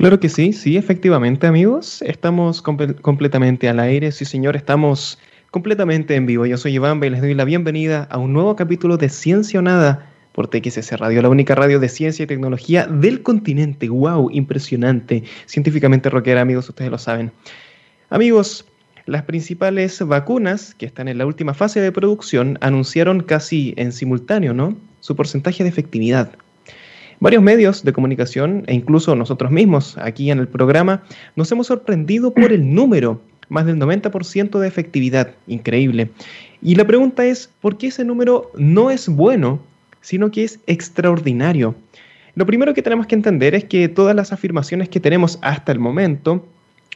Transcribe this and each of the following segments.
Claro que sí, sí, efectivamente amigos, estamos completamente al aire, sí señor, estamos completamente en vivo. Yo soy Iván y les doy la bienvenida a un nuevo capítulo de Ciencia o Nada por TXS Radio, la única radio de ciencia y tecnología del continente. ¡Wow! Impresionante, científicamente rockera amigos, ustedes lo saben. Amigos, las principales vacunas que están en la última fase de producción anunciaron casi en simultáneo, ¿no? Su porcentaje de efectividad. Varios medios de comunicación e incluso nosotros mismos aquí en el programa nos hemos sorprendido por el número, más del 90% de efectividad, increíble. Y la pregunta es, ¿por qué ese número no es bueno, sino que es extraordinario? Lo primero que tenemos que entender es que todas las afirmaciones que tenemos hasta el momento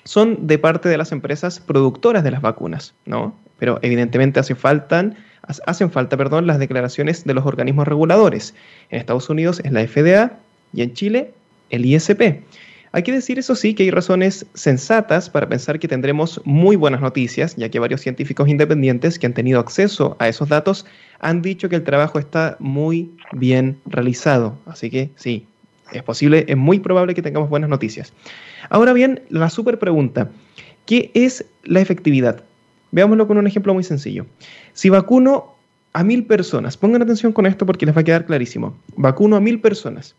son de parte de las empresas productoras de las vacunas, ¿no? Pero evidentemente hace faltan hacen falta perdón, las declaraciones de los organismos reguladores. En Estados Unidos es la FDA y en Chile el ISP. Hay que decir, eso sí, que hay razones sensatas para pensar que tendremos muy buenas noticias, ya que varios científicos independientes que han tenido acceso a esos datos han dicho que el trabajo está muy bien realizado. Así que sí, es posible, es muy probable que tengamos buenas noticias. Ahora bien, la super pregunta, ¿qué es la efectividad? Veámoslo con un ejemplo muy sencillo. Si vacuno a mil personas, pongan atención con esto porque les va a quedar clarísimo. Vacuno a mil personas.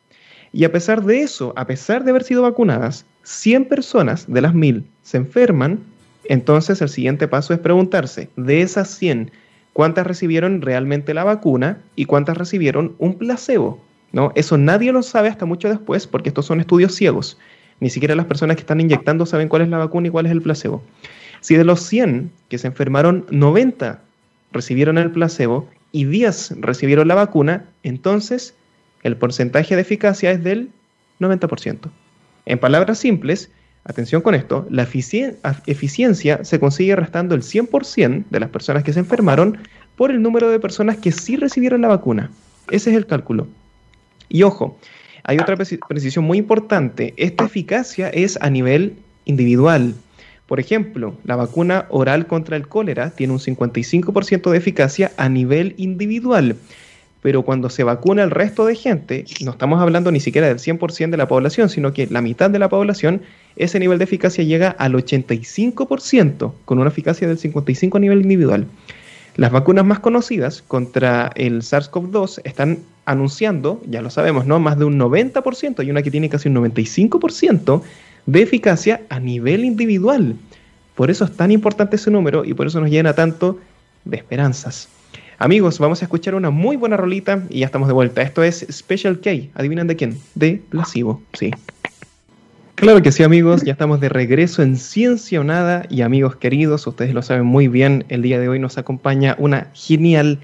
Y a pesar de eso, a pesar de haber sido vacunadas, 100 personas de las mil se enferman, entonces el siguiente paso es preguntarse, de esas 100, ¿cuántas recibieron realmente la vacuna y cuántas recibieron un placebo? ¿No? Eso nadie lo sabe hasta mucho después porque estos son estudios ciegos. Ni siquiera las personas que están inyectando saben cuál es la vacuna y cuál es el placebo. Si de los 100 que se enfermaron, 90 recibieron el placebo y 10 recibieron la vacuna, entonces el porcentaje de eficacia es del 90%. En palabras simples, atención con esto, la eficiencia se consigue restando el 100% de las personas que se enfermaron por el número de personas que sí recibieron la vacuna. Ese es el cálculo. Y ojo, hay otra precisión muy importante. Esta eficacia es a nivel individual. Por ejemplo, la vacuna oral contra el cólera tiene un 55% de eficacia a nivel individual, pero cuando se vacuna el resto de gente, no estamos hablando ni siquiera del 100% de la población, sino que la mitad de la población, ese nivel de eficacia llega al 85%, con una eficacia del 55% a nivel individual. Las vacunas más conocidas contra el SARS-CoV-2 están anunciando, ya lo sabemos, ¿no? Más de un 90%, hay una que tiene casi un 95% de eficacia a nivel individual. Por eso es tan importante ese número y por eso nos llena tanto de esperanzas. Amigos, vamos a escuchar una muy buena rolita y ya estamos de vuelta. Esto es Special K. ¿Adivinan de quién? De Placebo, sí. Claro que sí, amigos, ya estamos de regreso en Ciencia o Nada y amigos queridos, ustedes lo saben muy bien, el día de hoy nos acompaña una genial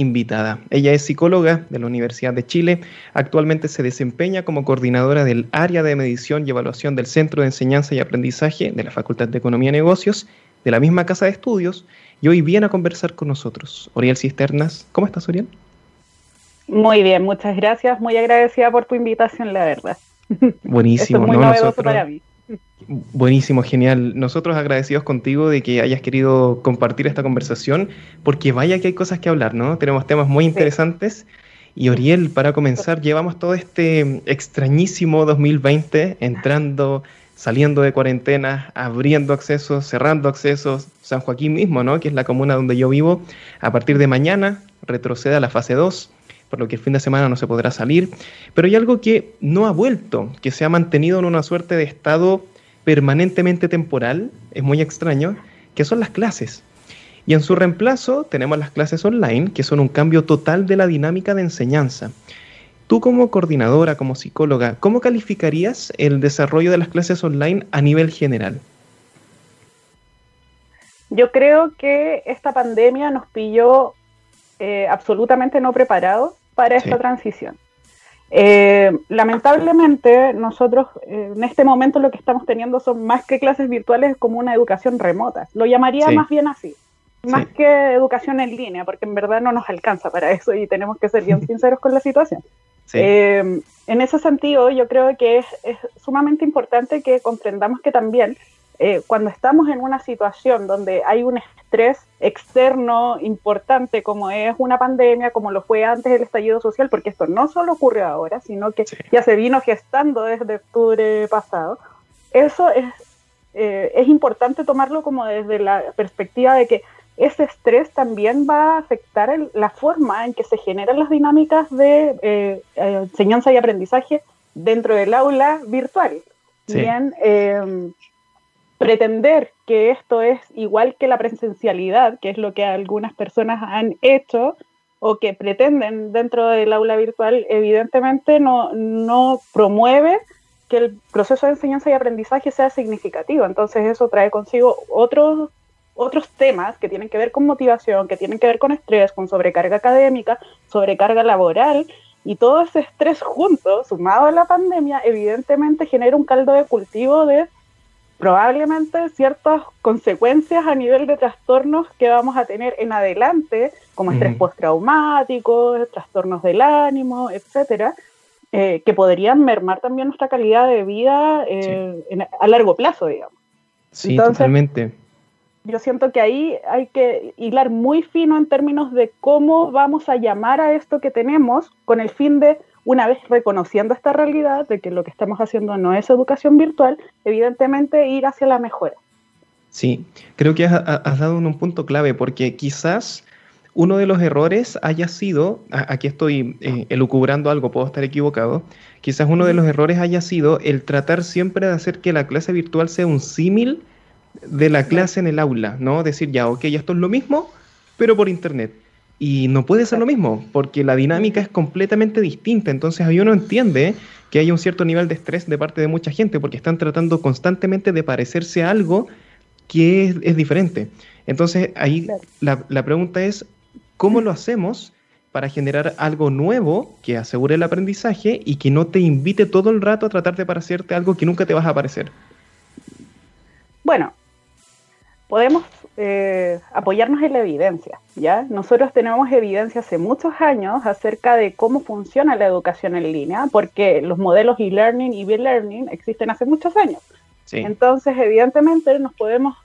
invitada. Ella es psicóloga de la Universidad de Chile. Actualmente se desempeña como coordinadora del área de medición y evaluación del Centro de Enseñanza y Aprendizaje de la Facultad de Economía y Negocios de la misma casa de estudios y hoy viene a conversar con nosotros. Oriel Cisternas, ¿cómo estás, Oriel? Muy bien, muchas gracias. Muy agradecida por tu invitación, la verdad. Buenísimo. muy novedoso para mí. Buenísimo, genial. Nosotros agradecidos contigo de que hayas querido compartir esta conversación, porque vaya que hay cosas que hablar, ¿no? Tenemos temas muy interesantes. Y Oriel, para comenzar, llevamos todo este extrañísimo 2020 entrando, saliendo de cuarentena, abriendo accesos, cerrando accesos. San Joaquín mismo, ¿no? Que es la comuna donde yo vivo, a partir de mañana retrocede a la fase 2 por lo que el fin de semana no se podrá salir. Pero hay algo que no ha vuelto, que se ha mantenido en una suerte de estado permanentemente temporal, es muy extraño, que son las clases. Y en su reemplazo tenemos las clases online, que son un cambio total de la dinámica de enseñanza. Tú como coordinadora, como psicóloga, ¿cómo calificarías el desarrollo de las clases online a nivel general? Yo creo que esta pandemia nos pilló eh, absolutamente no preparados para esta transición. Eh, lamentablemente, nosotros eh, en este momento lo que estamos teniendo son más que clases virtuales como una educación remota. Lo llamaría más bien así, más que educación en línea, porque en verdad no nos alcanza para eso y tenemos que ser bien sinceros con la situación. Eh, en ese sentido, yo creo que es, es, sumamente importante que comprendamos que también eh, cuando estamos en una situación donde hay un estrés externo importante como es una pandemia, como lo fue antes el estallido social, porque esto no solo ocurre ahora, sino que ya se vino gestando desde octubre pasado, eso es, eh, es importante tomarlo como desde la perspectiva de que ese estrés también va a afectar la forma en que se generan las dinámicas de eh, enseñanza y aprendizaje dentro del aula virtual. Bien, em, pretender que esto es igual que la presencialidad, que es lo que algunas personas han hecho o que pretenden dentro del aula virtual, evidentemente no, no promueve que el proceso de enseñanza y aprendizaje sea significativo. Entonces eso trae consigo otros otros temas que tienen que ver con motivación, que tienen que ver con estrés, con sobrecarga académica, sobrecarga laboral, y todo ese estrés junto, sumado a la pandemia, evidentemente genera un caldo de cultivo de probablemente ciertas consecuencias a nivel de trastornos que vamos a tener en adelante, como estrés postraumático, trastornos del ánimo, etcétera, eh, que podrían mermar también nuestra calidad de vida eh, a largo plazo, digamos. Sí, totalmente. yo siento que ahí hay que hilar muy fino en términos de cómo vamos a llamar a esto que tenemos con el fin de, una vez reconociendo esta realidad de que lo que estamos haciendo no es educación virtual, evidentemente ir hacia la mejora. Sí, creo que has, dado un punto clave porque quizás uno de los errores haya sido, aquí estoy eh, elucubrando algo, puedo estar equivocado, quizás uno de los errores haya sido el tratar siempre de hacer que la clase virtual sea un símil de la clase en el aula, ¿no? Decir, ya, ok, esto es lo mismo, pero por internet. Y no puede ser lo mismo, porque la dinámica es completamente distinta. Entonces ahí uno entiende que hay un cierto nivel de estrés de parte de mucha gente, porque están tratando constantemente de parecerse a algo que es, diferente. Entonces ahí la, la pregunta es, ¿cómo lo hacemos para generar algo nuevo que asegure el aprendizaje y que no te invite todo el rato a tratar de parecerte algo que nunca te vas a parecer? Bueno, podemos eh, apoyarnos en la evidencia, ¿ya? Nosotros tenemos evidencia hace muchos años acerca de cómo funciona la educación en línea, porque los modelos e-learning y b-learning existen hace muchos años. Entonces, evidentemente, nos podemos,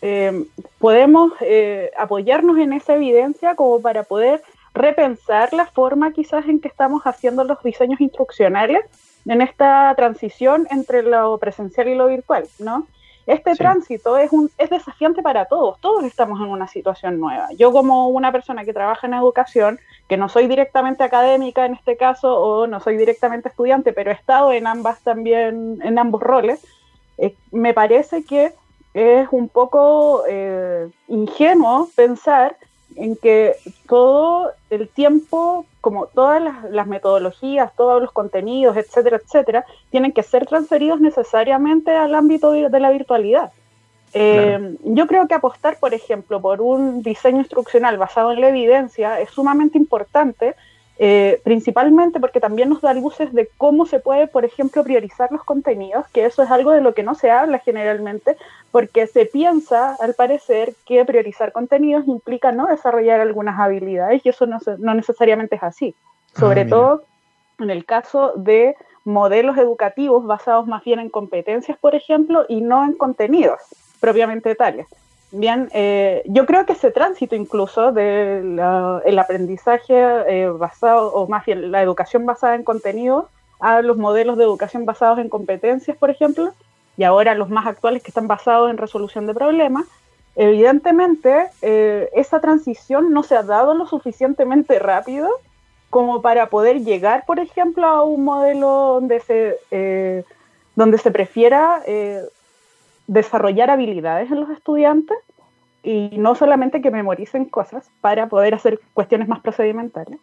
eh, podemos eh, apoyarnos en esa evidencia como para poder repensar la forma quizás en que estamos haciendo los diseños instruccionales en esta transición entre lo presencial y lo virtual, ¿no? Este tránsito es, un, es desafiante para todos, todos estamos en una situación nueva. Yo como una persona que trabaja en educación, que no soy directamente académica en este caso o no soy directamente estudiante, pero he estado en ambas también, en ambos roles, eh, me parece que es un poco eh, ingenuo pensar en que todo el tiempo, como todas las, metodologías, todos los contenidos, etcétera, etcétera, tienen que ser transferidos necesariamente al ámbito de la virtualidad. Eh, yo creo que apostar, por ejemplo, por un diseño instruccional basado en la evidencia es sumamente importante eh, principalmente porque también nos da luces de cómo se puede, por ejemplo, priorizar los contenidos, que eso es algo de lo que no se habla generalmente, porque se piensa, al parecer, que priorizar contenidos implica no desarrollar algunas habilidades y eso no, no necesariamente es así. Ah, Sobre todo en el caso de modelos educativos basados más bien en competencias, por ejemplo, y no en contenidos propiamente tales. Bien, eh, yo creo que ese tránsito incluso del aprendizaje eh, basado, o más bien la educación basada en contenido, a los modelos de educación basados en competencias, por ejemplo, y ahora los más actuales que están basados en resolución de problemas, evidentemente eh, esa transición no se ha dado lo suficientemente rápido como para poder llegar, por ejemplo, a un modelo donde se, donde se prefiera desarrollar habilidades en los estudiantes y no solamente que memoricen cosas para poder hacer cuestiones más procedimentales.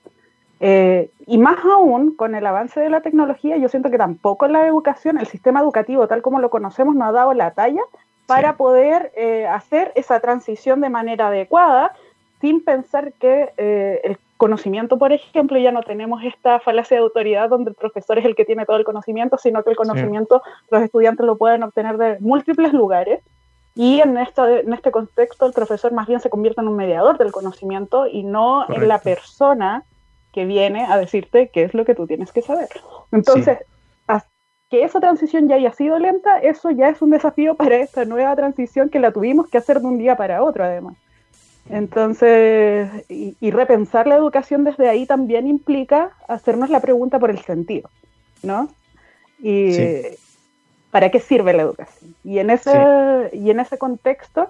Eh, y más aún, con el avance de la tecnología, yo siento que tampoco la educación, el sistema educativo tal como lo conocemos, no ha dado la talla para poder eh, hacer esa transición de manera adecuada, sin pensar que eh, el conocimiento, por ejemplo, ya no tenemos esta falacia de autoridad donde el profesor es el que tiene todo el conocimiento, sino que el conocimiento los estudiantes lo pueden obtener de múltiples lugares. Y en, en este contexto el profesor más bien se convierte en un mediador del conocimiento y no en la persona que viene a decirte qué es lo que tú tienes que saber. Entonces, que esa transición ya haya sido lenta, eso ya es un desafío para esta nueva transición que la tuvimos que hacer de un día para otro, además. Entonces, y, repensar la educación desde ahí también implica hacernos la pregunta por el sentido, ¿no? Y para qué sirve la educación. Y en ese, y en ese contexto,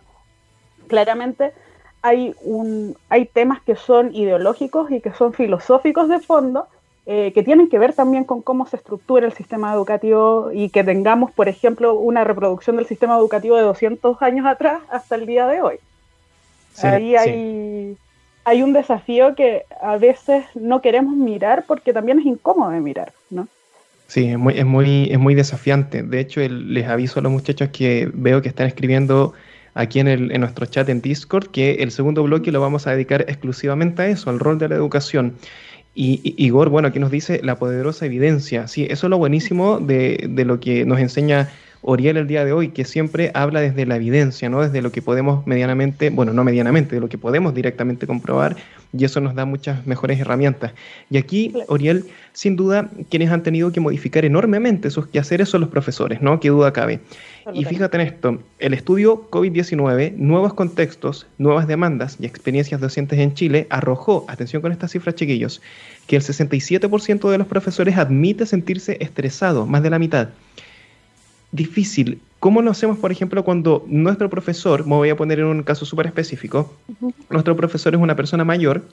claramente hay, un, hay temas que son ideológicos y que son filosóficos de fondo, eh, que tienen que ver también con cómo se estructura el sistema educativo y que tengamos, por ejemplo, una reproducción del sistema educativo de 200 años atrás hasta el día de hoy. Ahí hay, hay un desafío que a veces no queremos mirar porque también es incómodo de mirar, ¿no? Sí, es muy, es muy, es muy desafiante. De hecho, les aviso a los muchachos que veo que están escribiendo aquí en, el, en nuestro chat en Discord que el segundo bloque lo vamos a dedicar exclusivamente a eso, al rol de la educación. Y, Igor, bueno, aquí nos dice la poderosa evidencia. Sí, eso es lo buenísimo de, de, lo que nos enseña Oriel el día de hoy, que siempre habla desde la evidencia, ¿no? Desde lo que podemos medianamente, bueno, no medianamente, de lo que podemos directamente comprobar, y eso nos da muchas mejores herramientas. Y aquí, Oriel, sin duda, quienes han tenido que modificar enormemente sus quehaceres son los profesores, ¿no? Qué duda cabe. Y fíjate en esto, el estudio COVID-19, nuevos contextos, nuevas demandas y experiencias docentes en Chile arrojó, atención con estas cifras chiquillos, que el 67% de los profesores admite sentirse estresado, más de la mitad. Difícil. ¿Cómo lo hacemos, por ejemplo, cuando nuestro profesor, me voy a poner en un caso súper específico, nuestro profesor es una persona mayor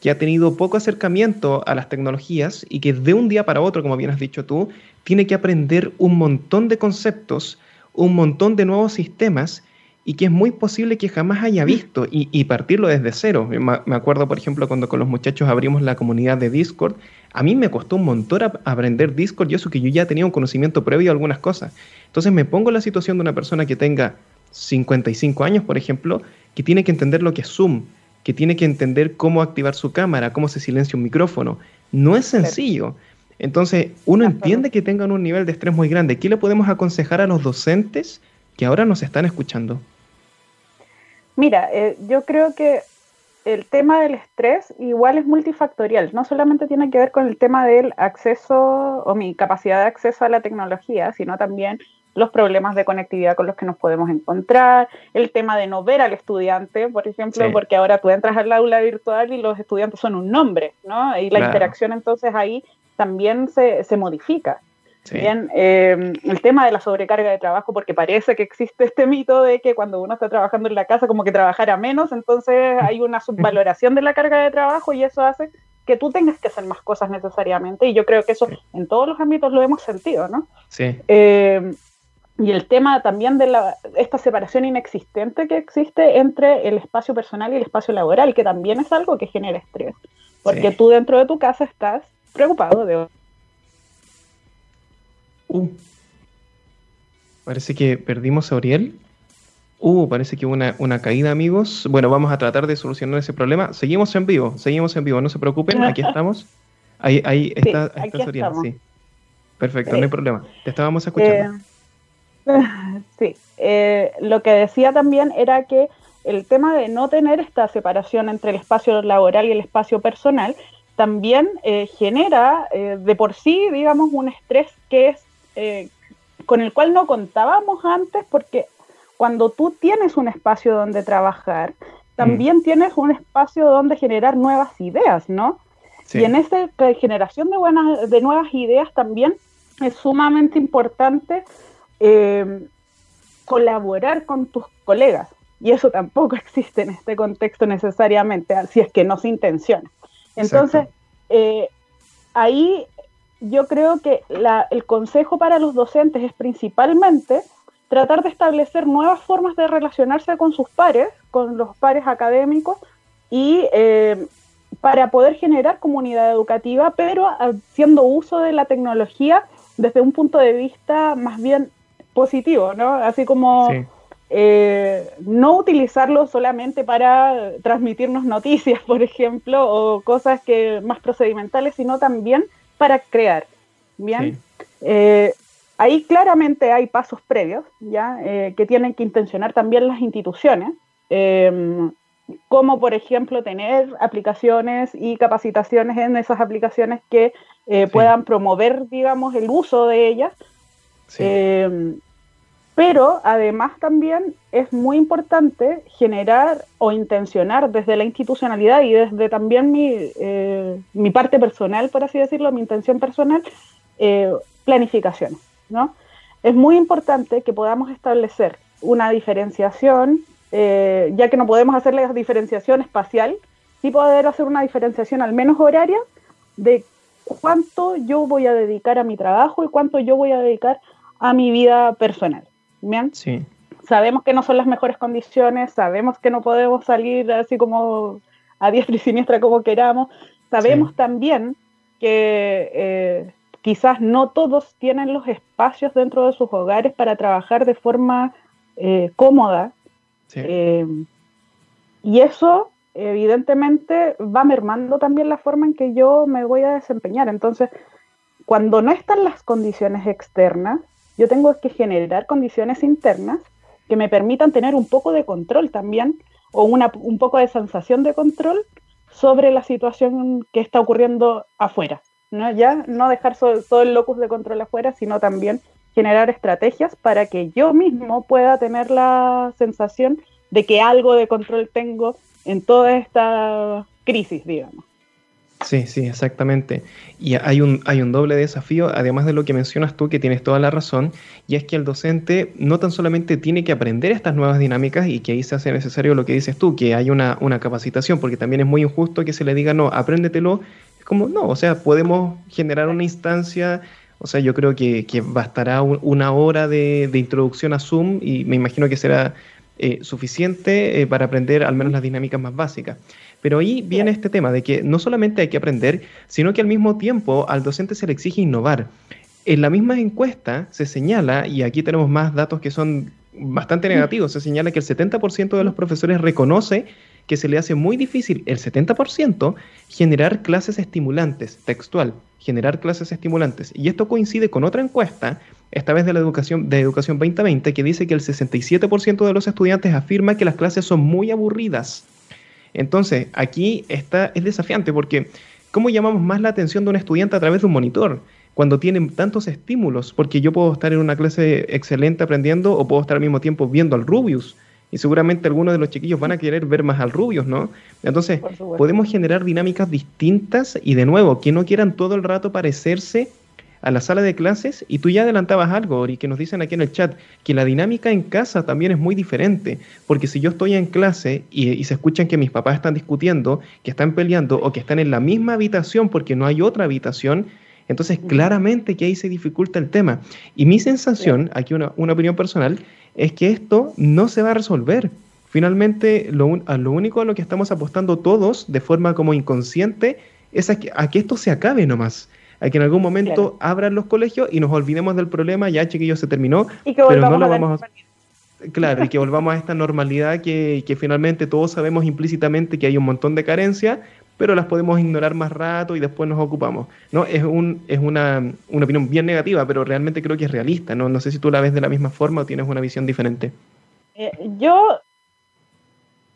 que ha tenido poco acercamiento a las tecnologías y que de un día para otro, como bien has dicho tú, tiene que aprender un montón de conceptos un montón de nuevos sistemas y que es muy posible que jamás haya visto y, partirlo desde cero. Me acuerdo, por ejemplo, cuando con los muchachos abrimos la comunidad de Discord, a mí me costó un montón aprender Discord y eso que yo ya tenía un conocimiento previo a algunas cosas. Entonces me pongo en la situación de una persona que tenga 55 años, por ejemplo, que tiene que entender lo que es Zoom, que tiene que entender cómo activar su cámara, cómo se silencia un micrófono. No es sencillo. Entonces, uno entiende que tengan un nivel de estrés muy grande. ¿Qué le podemos aconsejar a los docentes que ahora nos están escuchando? Mira, eh, yo creo que el tema del estrés igual es multifactorial. No solamente tiene que ver con el tema del acceso o mi capacidad de acceso a la tecnología, sino también los problemas de conectividad con los que nos podemos encontrar, el tema de no ver al estudiante, por ejemplo, porque ahora tú entras al aula virtual y los estudiantes son un nombre, ¿no? Y la interacción entonces ahí también se, se modifica. Bien, em, el tema de la sobrecarga de trabajo, porque parece que existe este mito de que cuando uno está trabajando en la casa como que trabajara menos, entonces hay una subvaloración de la carga de trabajo y eso hace que tú tengas que hacer más cosas necesariamente y yo creo que eso en todos los ámbitos lo hemos sentido, ¿no? Sí. Em, y el tema también de la, esta separación inexistente que existe entre el espacio personal y el espacio laboral, que también es algo que genera estrés, porque tú dentro de tu casa estás preocupado de... Uh, parece que perdimos a Oriel. Uh, parece que hubo una, una, caída, amigos. Bueno, vamos a tratar de solucionar ese problema. Seguimos en vivo, seguimos en vivo, no se preocupen, aquí estamos. Ahí, ahí está, Oriel, sí. Perfecto, no hay problema. Te estábamos escuchando. Eh, sí, eh, lo que decía también era que el tema de no tener esta separación entre el espacio laboral y el espacio personal también eh, genera eh, de por sí, digamos, un estrés que es eh, con el cual no contábamos antes, porque cuando tú tienes un espacio donde trabajar, también mm. tienes un espacio donde generar nuevas ideas, ¿no? Y en esa generación de, buenas, de nuevas ideas también es sumamente importante colaborar con tus colegas. Y eso tampoco existe en este contexto necesariamente, así es que no se intenciona. Entonces, eh, ahí yo creo que el consejo para los docentes es principalmente tratar de establecer nuevas formas de relacionarse con sus pares, con los pares académicos, y eh, para poder generar comunidad educativa, pero haciendo uso de la tecnología desde un punto de vista más bien positivo, ¿no? Así como eh, no utilizarlo solamente para transmitirnos noticias, por ejemplo, o cosas que más procedimentales, sino también para crear. Bien, eh, ahí claramente hay pasos previos, ya eh, que tienen que intencionar también las instituciones, como por ejemplo tener aplicaciones y capacitaciones en esas aplicaciones que puedan promover, digamos, el uso de ellas. Eh, pero además también es muy importante generar o intencionar desde la institucionalidad y desde también mi, eh, mi parte personal, por así decirlo, mi intención personal, eh, planificaciones. ¿no? Es muy importante que podamos establecer una diferenciación, eh, ya que no podemos hacer la diferenciación espacial, sí poder hacer una diferenciación al menos horaria de cuánto yo voy a dedicar a mi trabajo y cuánto yo voy a dedicar a mi vida personal. ¿Bien? Sí. Sabemos que no son las mejores condiciones, sabemos que no podemos salir así como a diestra y siniestra como queramos, sabemos también que eh, quizás no todos tienen los espacios dentro de sus hogares para trabajar de forma eh, cómoda. Eh, y eso evidentemente va mermando también la forma en que yo me voy a desempeñar. Entonces, cuando no están las condiciones externas, yo tengo que generar condiciones internas que me permitan tener un poco de control también, o una, un poco de sensación de control sobre la situación que está ocurriendo afuera. ¿no? Ya no dejar todo el locus de control afuera, sino también generar estrategias para que yo mismo pueda tener la sensación de que algo de control tengo en toda esta crisis, digamos. Sí, sí, exactamente. Y hay un, hay un doble desafío, además de lo que mencionas tú, que tienes toda la razón, y es que el docente no tan solamente tiene que aprender estas nuevas dinámicas y que ahí se hace necesario lo que dices tú, que hay una, una capacitación, porque también es muy injusto que se le diga, no, apréndetelo. Es como, no, o sea, podemos generar una instancia, o sea, yo creo que, bastará una hora de, de introducción a Zoom y me imagino que será eh, suficiente eh, para aprender al menos las dinámicas más básicas. Pero ahí viene este tema de que no solamente hay que aprender, sino que al mismo tiempo al docente se le exige innovar. En la misma encuesta se señala, y aquí tenemos más datos que son bastante negativos, se señala que el 70% de los profesores reconoce que se le hace muy difícil, el 70%, generar clases estimulantes, textual, generar clases estimulantes. Y esto coincide con otra encuesta, esta vez de la educación, de Educación 2020, que dice que el 67% de los estudiantes afirma que las clases son muy aburridas. Entonces, aquí está, es desafiante porque ¿cómo llamamos más la atención de un estudiante a través de un monitor? Cuando tienen tantos estímulos, porque yo puedo estar en una clase excelente aprendiendo o puedo estar al mismo tiempo viendo al Rubius y seguramente algunos de los chiquillos van a querer ver más al Rubius, ¿no? Entonces, podemos generar dinámicas distintas y de nuevo, que no quieran todo el rato parecerse a la sala de clases y tú ya adelantabas algo, Ori, que nos dicen aquí en el chat, que la dinámica en casa también es muy diferente, porque si yo estoy en clase y, y, se escuchan que mis papás están discutiendo, que están peleando o que están en la misma habitación porque no hay otra habitación, entonces claramente que ahí se dificulta el tema. Y mi sensación, aquí una, una opinión personal, es que esto no se va a resolver. Finalmente, lo, a lo único a lo que estamos apostando todos de forma como inconsciente es a que, a que esto se acabe nomás. A que en algún momento abran los colegios y nos olvidemos del problema, ya chiquillos se terminó, pero no lo vamos a... Claro, y que volvamos a esta normalidad que, que, finalmente todos sabemos implícitamente que hay un montón de carencias, pero las podemos ignorar más rato y después nos ocupamos. ¿no? Es, un, es una, una opinión bien negativa, pero realmente creo que es realista. ¿no? no sé si tú la ves de la misma forma o tienes una visión diferente. Eh, yo,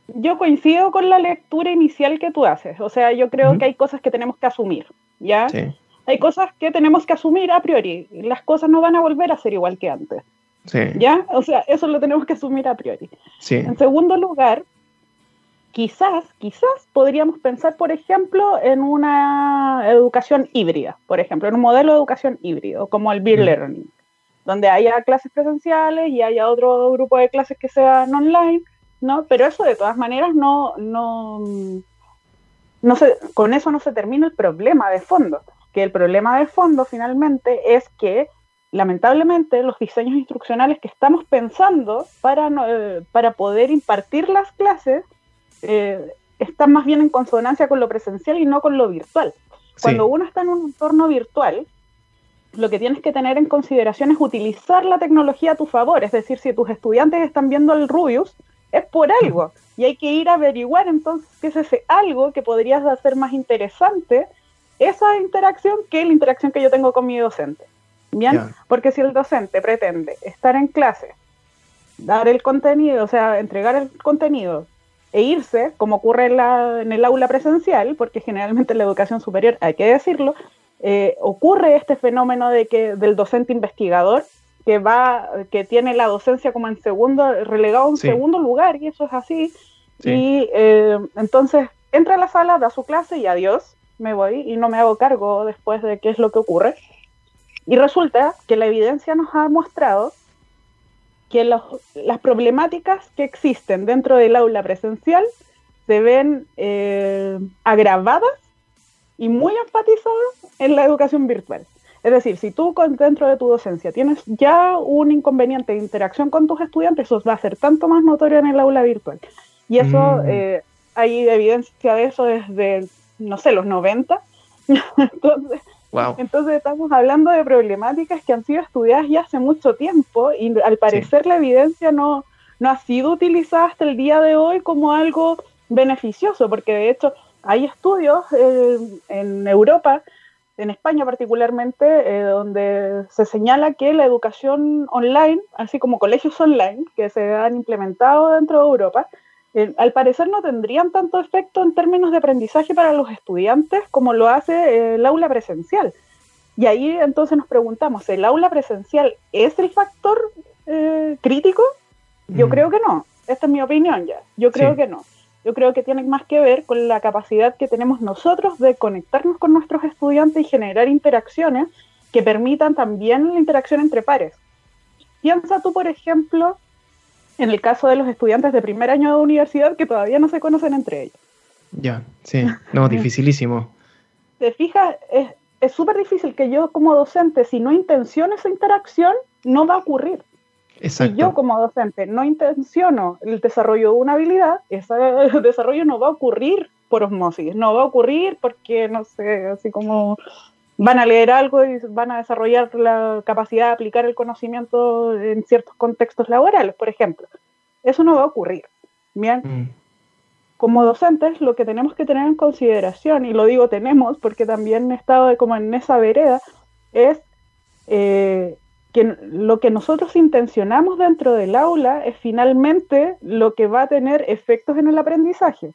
yo coincido con la lectura inicial que tú haces. O sea, yo creo uh -huh. que hay cosas que tenemos que asumir. ¿ya? Sí. Hay cosas que tenemos que asumir a priori. Las cosas no van a volver a ser igual que antes. Sí. ¿Ya? O sea, eso lo tenemos que asumir a priori. Sí. En segundo lugar, quizás, quizás podríamos pensar, por ejemplo, en una educación híbrida, por ejemplo, en un modelo de educación híbrido, como el Beer Learning, donde haya clases presenciales y haya otro grupo de clases que sean online, ¿no? Pero eso de todas maneras no, no, no se, con eso no se termina el problema de fondo, que el problema de fondo finalmente es que lamentablemente los diseños instruccionales que estamos pensando para, eh, para poder impartir las clases eh, están más bien en consonancia con lo presencial y no con lo virtual. Cuando uno está en un entorno virtual, lo que tienes que tener en consideración es utilizar la tecnología a tu favor. Es decir, si tus estudiantes están viendo el Rubius, es por algo. Y hay que ir a averiguar entonces qué es ese algo que podrías hacer más interesante esa interacción que la interacción que yo tengo con mi docente. ¿Bien? Yeah. Porque si el docente pretende estar en clase, dar el contenido, o sea, entregar el contenido e irse, como ocurre en, la, en, el aula presencial, porque generalmente en la educación superior, hay que decirlo, eh, ocurre este fenómeno de que del docente investigador que va, que tiene la docencia como en segundo, relegado en segundo lugar, y eso es así. Y eh, entonces entra a la sala, da su clase y adiós, me voy y no me hago cargo después de qué es lo que ocurre. Y resulta que la evidencia nos ha mostrado que las problemáticas que existen dentro del aula presencial se ven eh, agravadas y muy enfatizadas en la educación virtual. Es decir, si tú dentro de tu docencia tienes ya un inconveniente de interacción con tus estudiantes, eso va a ser tanto más notorio en el aula virtual. Y eso, mm. eh, hay evidencia de eso desde, no sé, los 90. entonces, entonces estamos hablando de problemáticas que han sido estudiadas ya hace mucho tiempo y al parecer la evidencia no, no ha sido utilizada hasta el día de hoy como algo beneficioso, porque de hecho hay estudios eh, en Europa en España particularmente, eh, donde se señala que la educación online, así como colegios online que se han implementado dentro de Europa, eh, al parecer no tendrían tanto efecto en términos de aprendizaje para los estudiantes como lo hace eh, el aula presencial. Y ahí entonces nos preguntamos, ¿el aula presencial es el factor crítico? Yo mm. creo que no. Esta es mi opinión ya. Yo creo que no yo creo que tiene más que ver con la capacidad que tenemos nosotros de conectarnos con nuestros estudiantes y generar interacciones que permitan también la interacción entre pares. Piensa tú, por ejemplo, en el caso de los estudiantes de primer año de universidad que todavía no se conocen entre ellos. Ya, sí, no, dificilísimo. Te fijas, es súper difícil que yo como docente, si no intenciono esa interacción, no va a ocurrir. Si yo como docente no intenciono el desarrollo de una habilidad, ese desarrollo no va a ocurrir por osmosis, no va a ocurrir porque, no sé, así como van a leer algo y van a desarrollar la capacidad de aplicar el conocimiento en ciertos contextos laborales, por ejemplo. Eso no va a ocurrir. Bien. Mm. Como docentes, lo que tenemos que tener en consideración, y lo digo tenemos porque también he estado como en esa vereda, es eh, que lo que nosotros intencionamos dentro del aula es finalmente lo que va a tener efectos en el aprendizaje.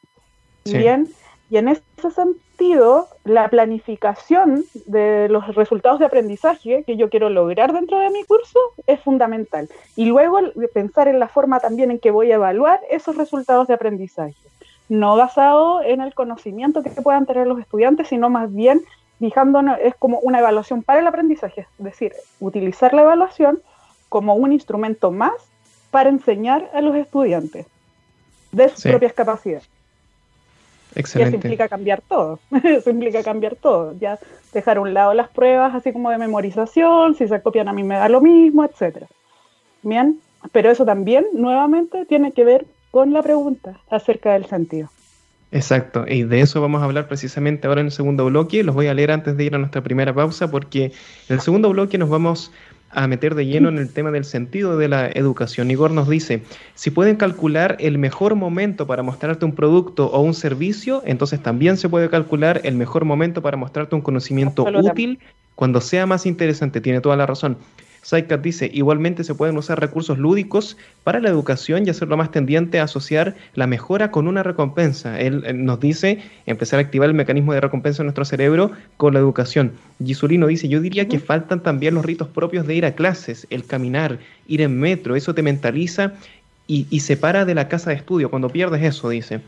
Bien, y en ese sentido, la planificación de los resultados de aprendizaje que yo quiero lograr dentro de mi curso es fundamental. Y luego pensar en la forma también en que voy a evaluar esos resultados de aprendizaje. No basado en el conocimiento que puedan tener los estudiantes, sino más bien fijándonos, es como una evaluación para el aprendizaje, es decir, utilizar la evaluación como un instrumento más para enseñar a los estudiantes de sus propias capacidades. Excelente. eso implica cambiar todo, eso implica cambiar todo, ya dejar a un lado las pruebas así como de memorización, si se copian a mí me da lo mismo, etcétera. Bien, pero eso también nuevamente tiene que ver con la pregunta acerca del sentido. Exacto, y de eso vamos a hablar precisamente ahora en el segundo bloque. Los voy a leer antes de ir a nuestra primera pausa porque en el segundo bloque nos vamos a meter de lleno en el tema del sentido de la educación. Igor nos dice, si pueden calcular el mejor momento para mostrarte un producto o un servicio, entonces también se puede calcular el mejor momento para mostrarte un conocimiento útil cuando sea más interesante. Tiene toda la razón. Saikat dice, igualmente se pueden usar recursos lúdicos para la educación y hacerlo más tendiente a asociar la mejora con una recompensa. Él, nos dice empezar a activar el mecanismo de recompensa en nuestro cerebro con la educación. Gisulino dice, yo diría que faltan también los ritos propios de ir a clases, el caminar, ir en metro, eso te mentaliza y, y separa de la casa de estudio cuando pierdes eso, dice.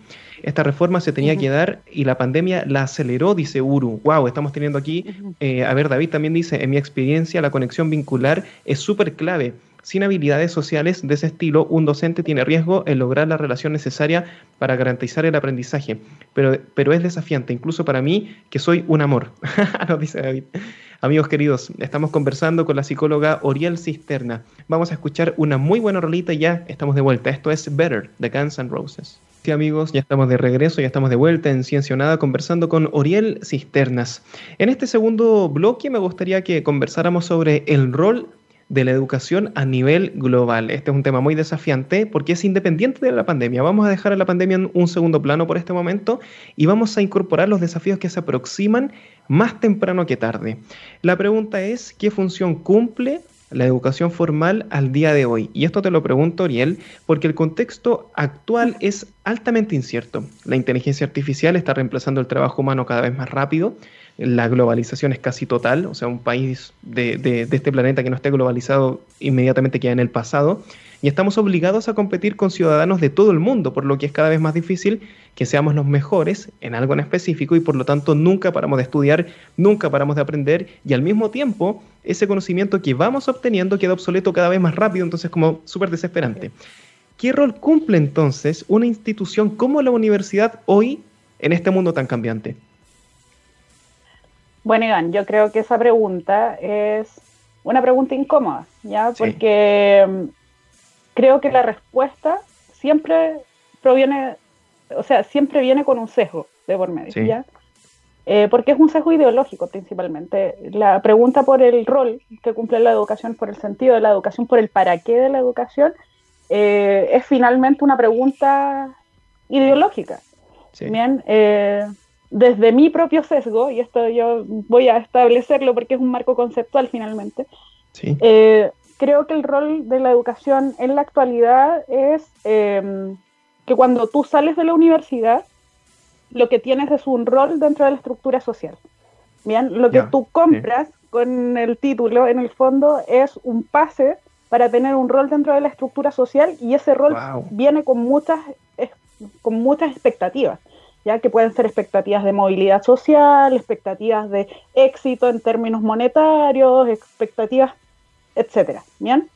Esta reforma se tenía que dar y la pandemia la aceleró, dice Uru. Wow, estamos teniendo aquí, eh, a ver, David también dice, en mi experiencia la conexión vincular es súper clave. Sin habilidades sociales de ese estilo, un docente tiene riesgo en lograr la relación necesaria para garantizar el aprendizaje, pero, pero es desafiante, incluso para mí, que soy un amor. Amigos queridos, estamos conversando con la psicóloga Oriel Cisterna. Vamos a escuchar una muy buena rolita y ya estamos de vuelta. Esto es Better de Guns N' Roses. Sí, amigos, ya estamos de regreso, ya estamos de vuelta en Ciencia Nada conversando con Oriel Cisternas. En este segundo bloque me gustaría que conversáramos sobre el rol de la educación a nivel global. Este es un tema muy desafiante porque es independiente de la pandemia. Vamos a dejar a la pandemia en un segundo plano por este momento y vamos a incorporar los desafíos que se aproximan más temprano que tarde. La pregunta es, ¿qué función cumple la educación formal al día de hoy? Y esto te lo pregunto, Oriel, porque el contexto actual es altamente incierto. La inteligencia artificial está reemplazando el trabajo humano cada vez más rápido. La globalización es casi total, o sea, un país de, de, este planeta que no esté globalizado inmediatamente queda en el pasado, y estamos obligados a competir con ciudadanos de todo el mundo, por lo que es cada vez más difícil que seamos los mejores en algo en específico y por lo tanto nunca paramos de estudiar, nunca paramos de aprender y al mismo tiempo ese conocimiento que vamos obteniendo queda obsoleto cada vez más rápido, entonces como súper desesperante. ¿Qué rol cumple entonces una institución como la universidad hoy en este mundo tan cambiante? Bueno, Iván, yo creo que esa pregunta es una pregunta incómoda, ¿ya? Porque mm, creo que la respuesta siempre proviene, o sea, siempre viene con un sesgo de por medio, ¿ya? Eh, porque es un sesgo ideológico principalmente. La pregunta por el rol que cumple la educación, por el sentido de la educación, por el para qué de la educación, eh, es finalmente una pregunta ideológica. Bien, eh, desde mi propio sesgo, y esto yo voy a establecerlo porque es un marco conceptual finalmente, eh, creo que el rol de la educación en la actualidad es em, que cuando tú sales de la universidad, lo que tienes es un rol dentro de la estructura social. Bien, lo que tú compras con el título, en el fondo, es un pase para tener un rol dentro de la estructura social y ese rol viene con muchas, con muchas expectativas ya que pueden ser expectativas de movilidad social, expectativas de éxito en términos monetarios, expectativas. Bien.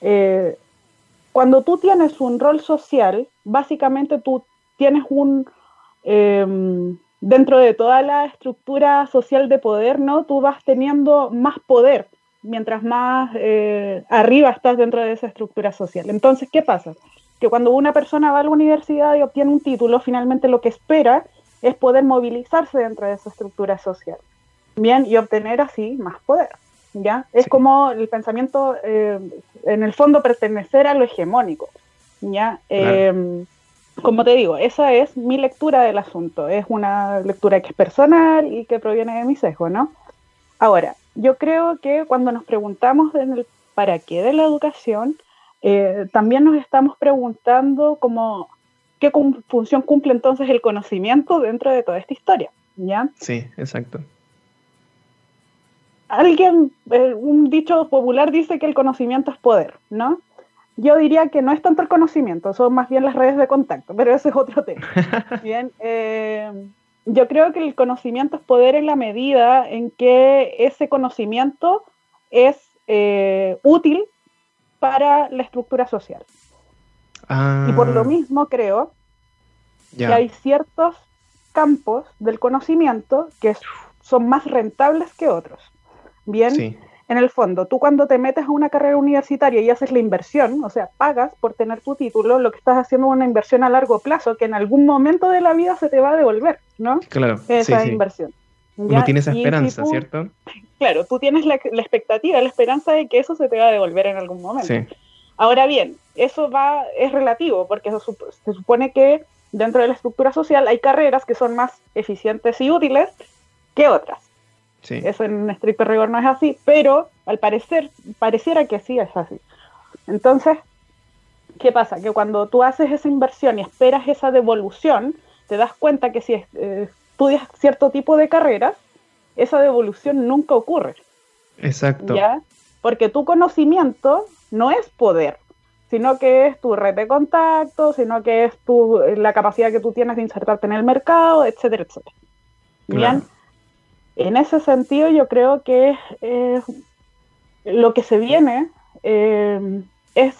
Eh, cuando tú tienes un rol social, básicamente tú tienes un em, dentro de toda la estructura social de poder, ¿no? Tú vas teniendo más poder mientras más eh, arriba estás dentro de esa estructura social. Entonces, ¿qué pasa? Que cuando una persona va a la universidad y obtiene un título, finalmente lo que espera es poder movilizarse dentro de esa estructura social. Bien, y obtener así más poder. ¿ya? Es como el pensamiento, eh, en el fondo, pertenecer a lo hegemónico. ¿ya? Eh, como te digo, esa es mi lectura del asunto. Es una lectura que es personal y que proviene de mi sesgo, ¿no? Ahora, yo creo que cuando nos preguntamos en el para qué de la educación, eh, también nos estamos preguntando cómo, qué función cumple entonces el conocimiento dentro de toda esta historia. ¿ya? Sí, exacto. Alguien, eh, un dicho popular dice que el conocimiento es poder, ¿no? Yo diría que no es tanto el conocimiento, son más bien las redes de contacto, pero ese es otro tema. bien, eh, yo creo que el conocimiento es poder en la medida en que ese conocimiento es útil para la estructura social. Y por lo ah. mismo creo que hay ciertos campos del conocimiento que son más rentables que otros. Bien, en el fondo, tú cuando te metes a una carrera universitaria y haces la inversión, o sea, pagas por tener tu título, lo que estás haciendo es una inversión a largo plazo que en algún momento de la vida se te va a devolver, ¿no? Claro. Esa inversión. No tienes esa esperanza, ¿cierto? Claro, tú tienes la, la, expectativa, la esperanza de que eso se te va a devolver en algún momento. Sí. Ahora bien, eso va, es relativo, porque se supone que dentro de la estructura social hay carreras que son más eficientes y útiles que otras. Eso en estricto rigor no es así, pero al parecer, pareciera que sí es así. Entonces, ¿qué pasa? Que cuando tú haces esa inversión y esperas esa devolución, te das cuenta que si eh, estudias cierto tipo de carreras, esa devolución nunca ocurre. Exacto. ¿Ya? Porque tu conocimiento no es poder, sino que es tu red de contacto, sino que es tu, la capacidad que tú tienes de insertarte en el mercado, etcétera, etcétera. Bien, en ese sentido yo creo que lo que se viene eh, es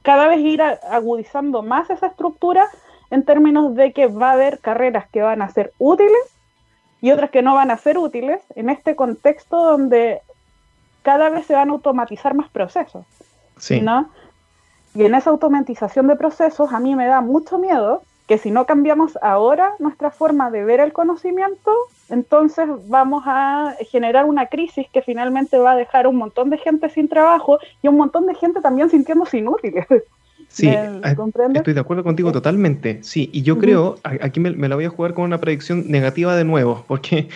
cada vez ir agudizando más esa estructura en términos de que va a haber carreras que van a ser útiles y otras que no van a ser útiles en este contexto donde cada vez se van a automatizar más procesos. Sí. ¿no? Y en esa automatización de procesos a mí me da mucho miedo que si no cambiamos ahora nuestra forma de ver el conocimiento, entonces vamos a generar una crisis que finalmente va a dejar un montón de gente sin trabajo y un montón de gente también sintiéndose inútiles. Sí, estoy de acuerdo contigo totalmente. Sí, y yo creo, aquí me, la voy a jugar con una predicción negativa de nuevo, porque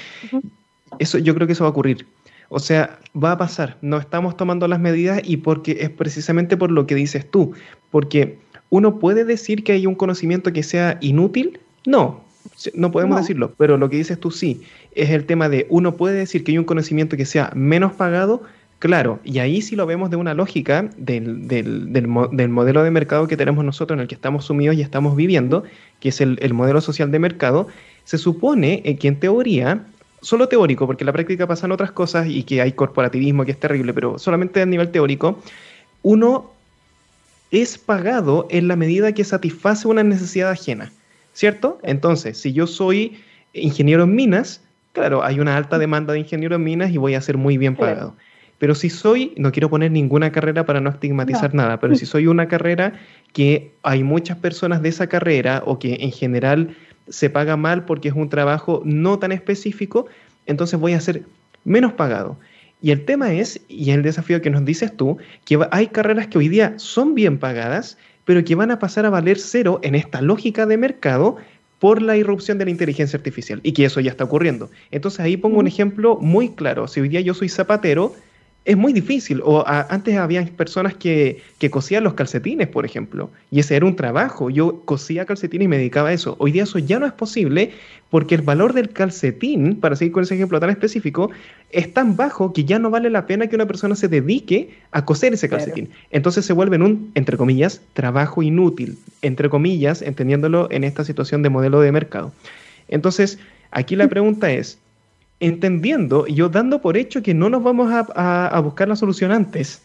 eso, yo creo que eso va a ocurrir. O sea, va a pasar, no estamos tomando las medidas y porque es precisamente por lo que dices tú, porque uno puede decir que hay un conocimiento que sea inútil, no, no podemos decirlo, pero lo que dices tú sí, es el tema de uno puede decir que hay un conocimiento que sea menos pagado, claro, y ahí sí lo vemos de una lógica del, del, del, modelo de mercado que tenemos nosotros en el que estamos sumidos y estamos viviendo, que es el, el modelo social de mercado, se supone que en teoría solo teórico, porque en la práctica pasan otras cosas y que hay corporativismo que es terrible, pero solamente a nivel teórico, uno es pagado en la medida que satisface una necesidad ajena, ¿cierto? Entonces, si yo soy ingeniero en minas, claro, hay una alta demanda de ingeniero en minas y voy a ser muy bien pagado. Pero si soy, no quiero poner ninguna carrera para no estigmatizar nada, pero si soy una carrera que hay muchas personas de esa carrera o que en general se paga mal porque es un trabajo no tan específico, entonces voy a ser menos pagado. Y el tema es, y el desafío que nos dices tú, que hay carreras que hoy día son bien pagadas, pero que van a pasar a valer cero en esta lógica de mercado por la irrupción de la inteligencia artificial y que eso ya está ocurriendo. Entonces ahí pongo un ejemplo muy claro. Si hoy día yo soy zapatero, es muy difícil. O antes había personas que, que, cosían los calcetines, por ejemplo, y ese era un trabajo. Yo cosía calcetines y me dedicaba a eso. Hoy día eso ya no es posible porque el valor del calcetín, para seguir con ese ejemplo tan específico, es tan bajo que ya no vale la pena que una persona se dedique a coser ese calcetín. Entonces se vuelve en un, entre comillas, trabajo inútil, entre comillas, entendiéndolo en esta situación de modelo de mercado. Entonces, aquí la pregunta es, entendiendo yo dando por hecho que no nos vamos a, buscar la solución antes,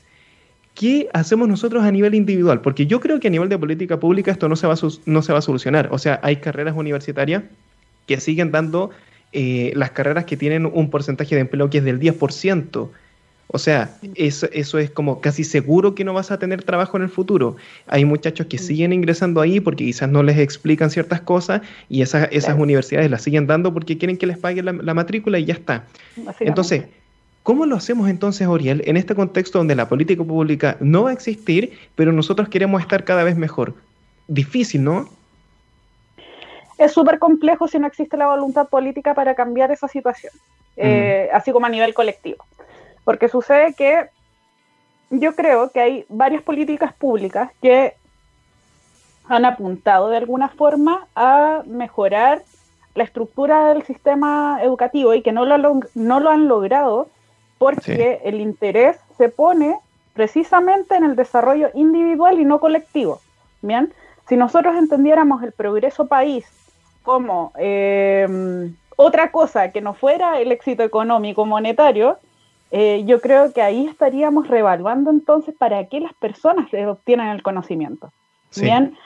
¿qué hacemos nosotros a nivel individual? Porque yo creo que a nivel de política pública esto no se va a, no se va a solucionar. O sea, hay carreras universitarias que siguen dando eh, las carreras que tienen un porcentaje de empleo que es del 10%. O sea, eso, eso es como casi seguro que no vas a tener trabajo en el futuro. Hay muchachos que siguen ingresando ahí porque quizás no les explican ciertas cosas y esas, esas universidades las siguen dando porque quieren que les paguen la, matrícula y ya está. Entonces, ¿cómo lo hacemos entonces, Oriel, en este contexto donde la política pública no va a existir, pero nosotros queremos estar cada vez mejor? Difícil, ¿no? Es súper complejo si no existe la voluntad política para cambiar esa situación, eh, así como a nivel colectivo. Porque sucede que yo creo que hay varias políticas públicas que han apuntado de alguna forma a mejorar la estructura del sistema educativo y que no lo, no lo han logrado porque el interés se pone precisamente en el desarrollo individual y no colectivo. Bien, si nosotros entendiéramos el progreso país como eh, otra cosa que no fuera el éxito económico monetario, eh, yo creo que ahí estaríamos revaluando entonces para qué las personas obtienen el conocimiento. Bien,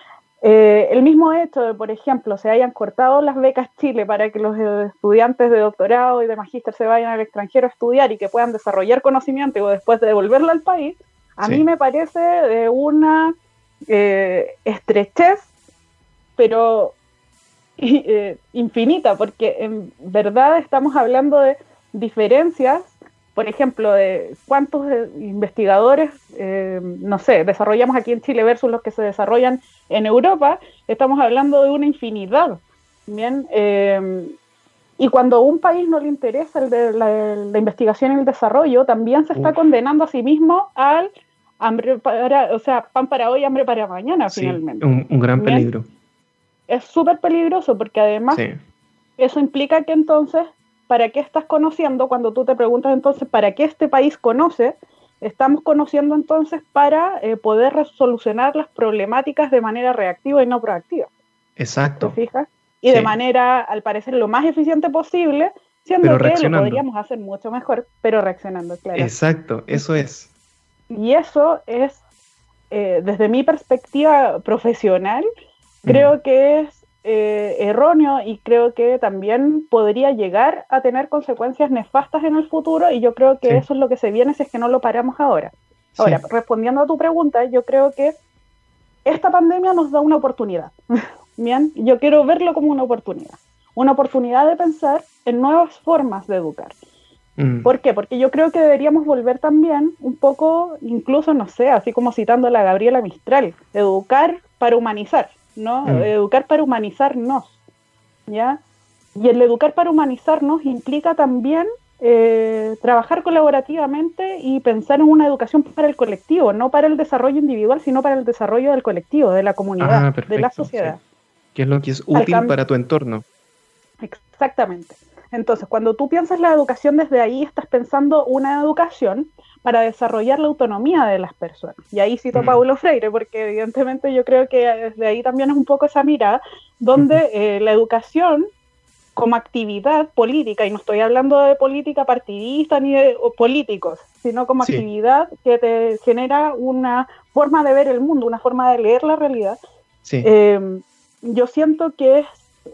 eh, el mismo hecho de, por ejemplo, se hayan cortado las becas Chile para que los estudiantes de doctorado y de magíster se vayan al extranjero a estudiar y que puedan desarrollar conocimiento y después de devolverlo al país, a mí me parece de una eh, estrechez, pero infinita, porque en verdad estamos hablando de diferencias por ejemplo, de cuántos eh, investigadores, eh, no sé, desarrollamos aquí en Chile versus los que se desarrollan en Europa, estamos hablando de una infinidad. Bien, eh, y cuando a un país no le interesa el de la, investigación y el desarrollo, también se está condenando a sí mismo al hambre para, o sea, pan para hoy, hambre para mañana, finalmente. Un, un gran peligro. Es súper peligroso porque además eso implica que entonces ¿para qué estás conociendo? Cuando tú te preguntas entonces, ¿para qué este país conoce? Estamos conociendo entonces para eh, poder solucionar las problemáticas de manera reactiva y no proactiva. Exacto. ¿Te fijas? Y de manera, al parecer, lo más eficiente posible, siendo que lo podríamos hacer mucho mejor, pero reaccionando, claro. Exacto, eso es. Y eso es, eh, desde mi perspectiva profesional, creo que es eh, erróneo y creo que también podría llegar a tener consecuencias nefastas en el futuro y yo creo que eso es lo que se viene si es que no lo paramos ahora. Ahora, respondiendo a tu pregunta, yo creo que esta pandemia nos da una oportunidad. Bien, yo quiero verlo como una oportunidad. Una oportunidad de pensar en nuevas formas de educar. Mm. ¿Por qué? Porque yo creo que deberíamos volver también un poco, incluso, no sé, así como citando a la Gabriela Mistral, educar para humanizar. ¿No? Mm. Educar para humanizarnos, ¿ya? Y el educar para humanizarnos implica también eh, trabajar colaborativamente y pensar en una educación para el colectivo, no para el desarrollo individual, sino para el desarrollo del colectivo, de la comunidad, ah, de la sociedad. ¿Qué es lo que es útil para tu entorno? Exactamente. Entonces, cuando tú piensas la educación desde ahí, estás pensando una educación para desarrollar la autonomía de las personas. Y ahí cito a mm. Paulo Freire, porque evidentemente yo creo que desde ahí también es un poco esa mirada, donde eh, la educación como actividad política, y no estoy hablando de política partidista ni de políticos, sino como actividad que te genera una forma de ver el mundo, una forma de leer la realidad, eh, yo siento que es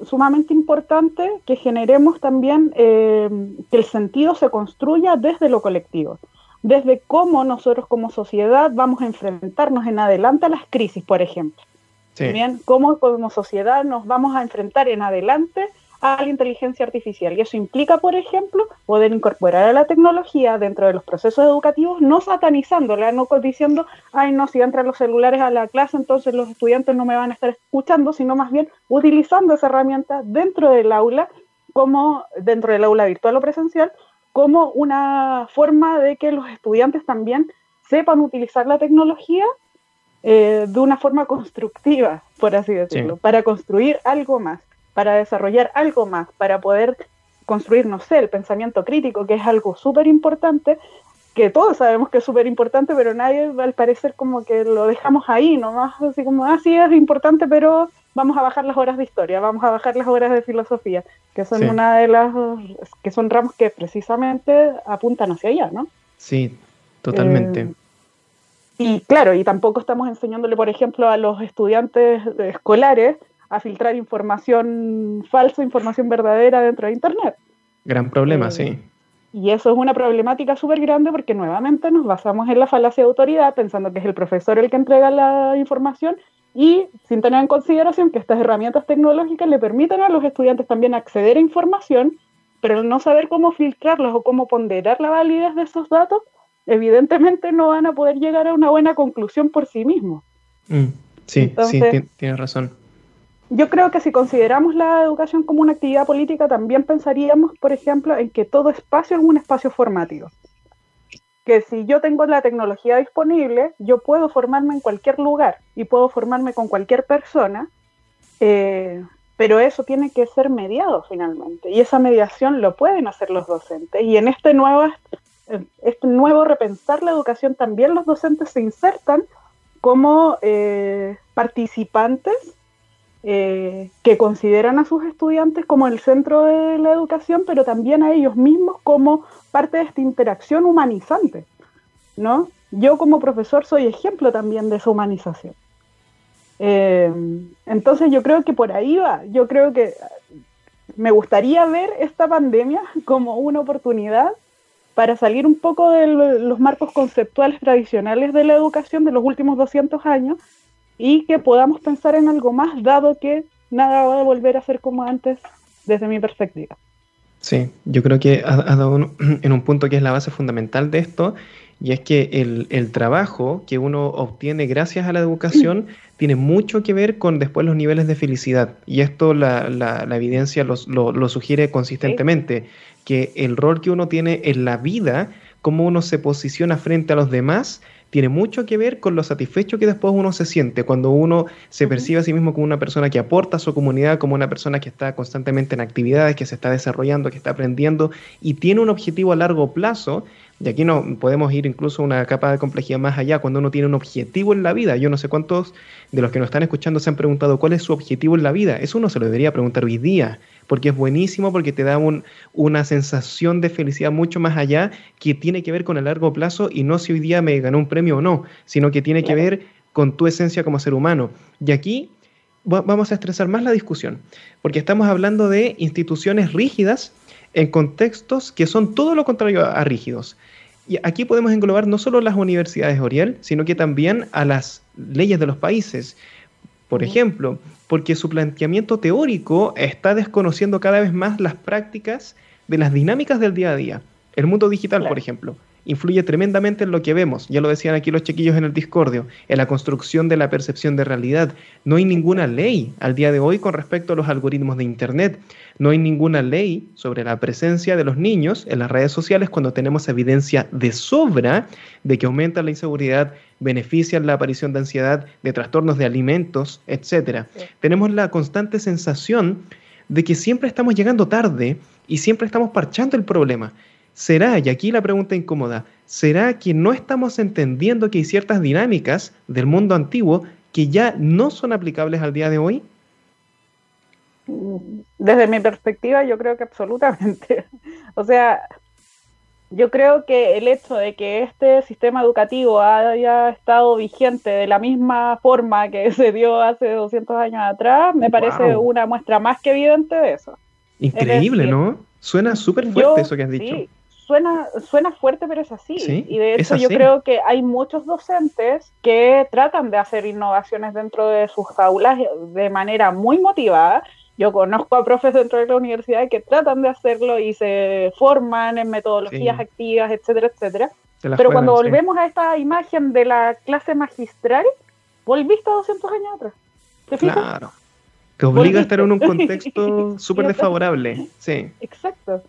sumamente importante que generemos también eh, que el sentido se construya desde lo colectivo, desde cómo nosotros como sociedad vamos a enfrentarnos en adelante a las crisis, por ejemplo. También cómo como sociedad nos vamos a enfrentar en adelante a la inteligencia artificial. Y eso implica, por ejemplo, poder incorporar a la tecnología dentro de los procesos educativos, no satanizándola, no diciendo, ay, no, si entran los celulares a la clase, entonces los estudiantes no me van a estar escuchando, sino más bien utilizando esa herramienta dentro del aula, como dentro del aula virtual o presencial, como una forma de que los estudiantes también sepan utilizar la tecnología eh, de una forma constructiva, por así decirlo, para construir algo más para desarrollar algo más, para poder construir, no sé, el pensamiento crítico, que es algo súper importante, que todos sabemos que es súper importante, pero nadie al parecer como que lo dejamos ahí, nomás así como, ah, sí, es importante, pero vamos a bajar las horas de historia, vamos a bajar las horas de filosofía, que son una de las, que son ramos que precisamente apuntan hacia allá, ¿no? Sí, totalmente. Eh, y claro, y tampoco estamos enseñándole, por ejemplo, a los estudiantes escolares a filtrar información falsa, información verdadera dentro de Internet. Gran problema, eh, sí. Y eso es una problemática súper grande porque nuevamente nos basamos en la falacia de autoridad, pensando que es el profesor el que entrega la información y sin tener en consideración que estas herramientas tecnológicas le permiten a los estudiantes también acceder a información, pero no saber cómo filtrarlos o cómo ponderar la validez de esos datos, evidentemente no van a poder llegar a una buena conclusión por sí mismos. Mm, sí, sí, tienes razón yo creo que si consideramos la educación como una actividad política, también pensaríamos, por ejemplo, en que todo espacio es un espacio formativo. Que si yo tengo la tecnología disponible, yo puedo formarme en cualquier lugar y puedo formarme con cualquier persona, eh, pero eso tiene que ser mediado finalmente. Y esa mediación lo pueden hacer los docentes. Y en este nuevo, este nuevo repensar la educación, también los docentes se insertan como eh, participantes eh, que consideran a sus estudiantes como el centro de la educación, pero también a ellos mismos como parte de esta interacción humanizante, ¿no? Yo como profesor soy ejemplo también de esa humanización. Eh, entonces yo creo que por ahí va, yo creo que me gustaría ver esta pandemia como una oportunidad para salir un poco de los marcos conceptuales tradicionales de la educación de los últimos 200 años y que podamos pensar en algo más, dado que nada va a volver a ser como antes desde mi perspectiva. Sí, yo creo que ha, dado en un punto que es la base fundamental de esto, y es que el, trabajo que uno obtiene gracias a la educación tiene mucho que ver con después los niveles de felicidad. Y esto la, la, evidencia lo, sugiere consistentemente, que el rol que uno tiene en la vida, cómo uno se posiciona frente a los demás, tiene mucho que ver con lo satisfecho que después uno se siente cuando uno se percibe a sí mismo como una persona que aporta a su comunidad, como una persona que está constantemente en actividades, que se está desarrollando, que está aprendiendo y tiene un objetivo a largo plazo. Y aquí no podemos ir incluso a una capa de complejidad más allá, cuando uno tiene un objetivo en la vida. Yo no sé cuántos de los que nos están escuchando se han preguntado cuál es su objetivo en la vida. Eso uno se lo debería preguntar hoy día porque es buenísimo, porque te da una sensación de felicidad mucho más allá que tiene que ver con el largo plazo y no si hoy día me ganó un premio o no, sino que tiene que ver con tu esencia como ser humano. Y aquí vamos a estresar más la discusión, porque estamos hablando de instituciones rígidas en contextos que son todo lo contrario a rígidos. Y aquí podemos englobar no solo las universidades Oriel, sino que también a las leyes de los países. Por ejemplo, porque su planteamiento teórico está desconociendo cada vez más las prácticas de las dinámicas del día a día. El mundo digital, por ejemplo, influye tremendamente en lo que vemos, ya lo decían aquí los chiquillos en el Discordio, en la construcción de la percepción de realidad. No hay ninguna ley al día de hoy con respecto a los algoritmos de Internet. No hay ninguna ley sobre la presencia de los niños en las redes sociales cuando tenemos evidencia de sobra de que aumenta la inseguridad, benefician la aparición de ansiedad, de trastornos de alimentos, etc. Tenemos la constante sensación de que siempre estamos llegando tarde y siempre estamos parchando el problema. ¿Será, y aquí la pregunta incómoda, ¿será que no estamos entendiendo que hay ciertas dinámicas del mundo antiguo que ya no son aplicables al día de hoy? Desde mi perspectiva, yo creo que absolutamente. O sea, yo creo que el hecho de que este sistema educativo haya estado vigente de la misma forma que se dio hace 200 años atrás, me parece una muestra más que evidente de eso. Increíble, ¿no? Suena súper fuerte eso que has dicho. Sí, suena, suena fuerte, pero es así. y de hecho yo creo que hay muchos docentes que tratan de hacer innovaciones dentro de sus aulas de manera muy motivada yo conozco a profes dentro de la universidad que tratan de hacerlo y se forman en metodologías activas, etcétera, etcétera. Pero cuando volvemos a esta imagen de la clase magistral, volviste a 200 años atrás. ¿Te fijas? Claro. Que obliga a estar en un contexto súper desfavorable. Sí. Exacto.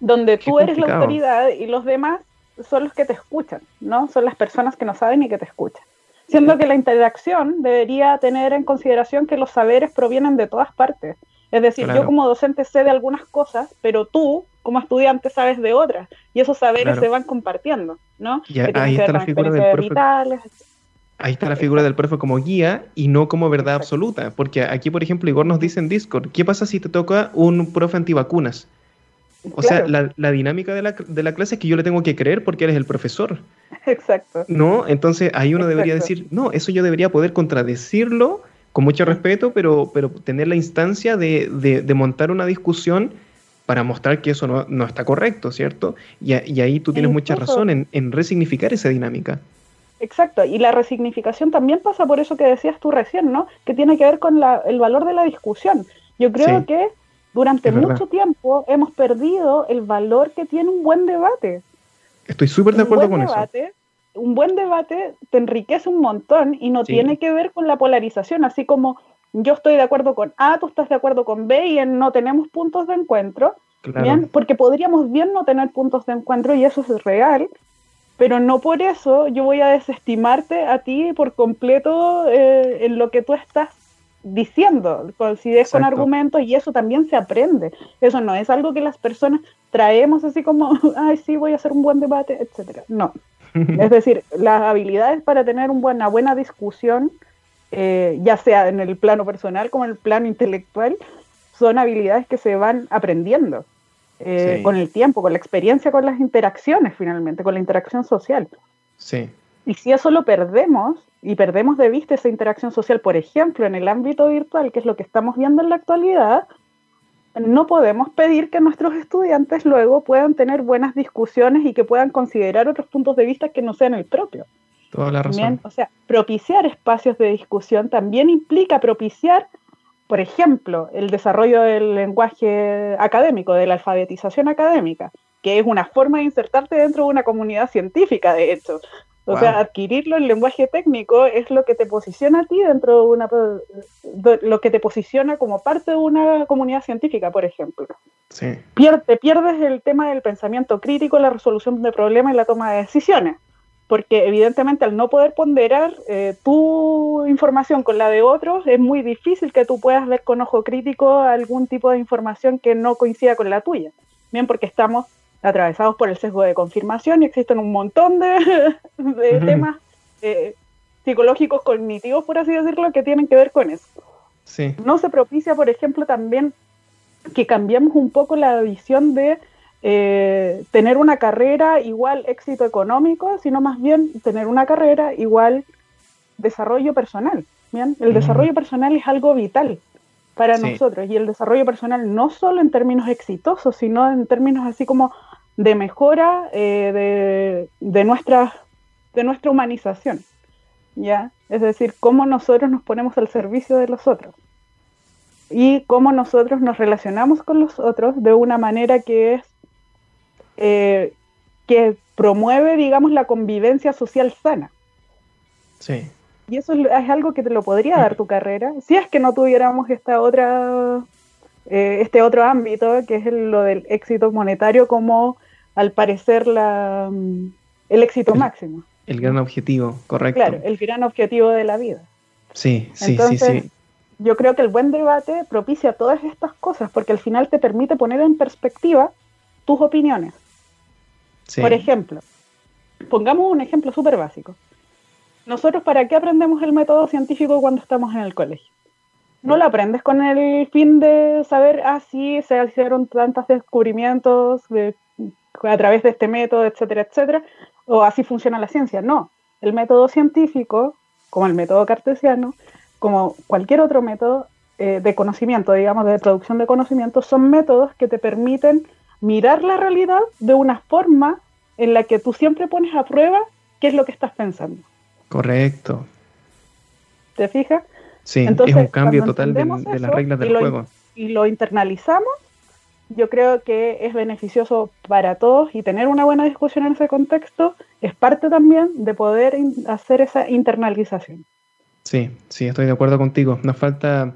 Donde tú eres la autoridad y los demás son los que te escuchan, ¿no? Son las personas que no saben y que te escuchan. Siendo que la interacción debería tener en consideración que los saberes provienen de todas partes. Es decir, yo como docente sé de algunas cosas, pero tú como estudiante sabes de otras. Y esos saberes se van compartiendo, ¿no? ahí está la figura del profe. ahí está la figura del profe como guía y no como verdad absoluta. Porque aquí, por ejemplo, Igor nos dice en Discord, ¿qué pasa si te toca un profe antivacunas? O sea, la, dinámica de la, de la, clase es que yo le tengo que creer porque eres el profesor. Exacto. ¿No? Entonces ahí uno debería decir, no, eso yo debería poder contradecirlo con mucho respeto, pero, pero tener la instancia de, de, montar una discusión para mostrar que eso no, no está correcto, ¿cierto? Y, y ahí tú tienes mucha razón en, en, resignificar esa dinámica. Exacto, y la resignificación también pasa por eso que decías tú recién, ¿no? Que tiene que ver con la, el valor de la discusión. Yo creo que durante mucho tiempo hemos perdido el valor que tiene un buen debate. Estoy súper de acuerdo con eso. Un buen debate te enriquece un montón y no tiene que ver con la polarización, así como yo estoy de acuerdo con A, tú estás de acuerdo con B y no tenemos puntos de encuentro, ¿bien? porque podríamos bien no tener puntos de encuentro y eso es real, pero no por eso yo voy a desestimarte a ti por completo eh, en lo que tú estás diciendo, si es con argumentos y eso también se aprende. Eso no es algo que las personas traemos así como, ay, sí, voy a hacer un buen debate, etcétera. No. es decir, las habilidades para tener una buena discusión, eh, ya sea en el plano personal como en el plano intelectual, son habilidades que se van aprendiendo eh, con el tiempo, con la experiencia, con las interacciones finalmente, con la interacción social. Sí. Y si eso lo perdemos, y perdemos de vista esa interacción social, por ejemplo, en el ámbito virtual, que es lo que estamos viendo en la actualidad, no podemos pedir que nuestros estudiantes luego puedan tener buenas discusiones y que puedan considerar otros puntos de vista que no sean el propio. Toda la razón. o sea, propiciar espacios de discusión también implica propiciar, por ejemplo, el desarrollo del lenguaje académico, de la alfabetización académica, que es una forma de insertarte dentro de una comunidad científica, de hecho. O sea, adquirirlo en lenguaje técnico es lo que te posiciona a ti dentro de una lo que te posiciona como parte de una comunidad científica, por ejemplo. Sí. te pierdes el tema del pensamiento crítico, la resolución de problemas y la toma de decisiones. Porque evidentemente al no poder ponderar eh, tu información con la de otros, es muy difícil que tú puedas ver con ojo crítico algún tipo de información que no coincida con la tuya. Bien, porque estamos atravesados por el sesgo de confirmación y existen un montón de, temas eh, psicológicos cognitivos, por así decirlo, que tienen que ver con eso. Sí. No se propicia, por ejemplo, también que cambiemos un poco la visión de eh, tener una carrera igual éxito económico, sino más bien tener una carrera igual desarrollo personal. ¿bien? El desarrollo personal es algo vital para nosotros y el desarrollo personal no solo en términos exitosos, sino en términos así como de mejora eh, de, nuestra, de nuestra humanización. ¿ya? Es decir, cómo nosotros nos ponemos al servicio de los otros y cómo nosotros nos relacionamos con los otros de una manera que es eh, que promueve, digamos, la convivencia social sana. Sí. Y eso es, algo que te lo podría dar tu carrera, si es que no tuviéramos esta otra, eh, este otro ámbito, que es lo del éxito monetario como al parecer la, mm, el éxito máximo. El gran objetivo, correcto. Claro, el gran objetivo de la vida. Sí, sí, sí, sí. yo creo que el buen debate propicia todas estas cosas porque al final te permite poner en perspectiva tus opiniones. Por ejemplo, pongamos un ejemplo súper básico. Nosotros, ¿para qué aprendemos el método científico cuando estamos en el colegio? No lo aprendes con el fin de saber, ah, sí, se hicieron tantos descubrimientos a través de este método, etcétera, etcétera, o así funciona la ciencia. No, el método científico, como el método cartesiano, como cualquier otro método eh, de conocimiento, digamos, de producción de conocimiento, son métodos que te permiten mirar la realidad de una forma en la que tú siempre pones a prueba qué es lo que estás pensando. Correcto. ¿Te fijas? Sí, es un cambio total de, las reglas del juego. Y lo internalizamos, yo creo que es beneficioso para todos y tener una buena discusión en ese contexto es parte también de poder hacer esa internalización. Sí, sí, estoy de acuerdo contigo. Nos falta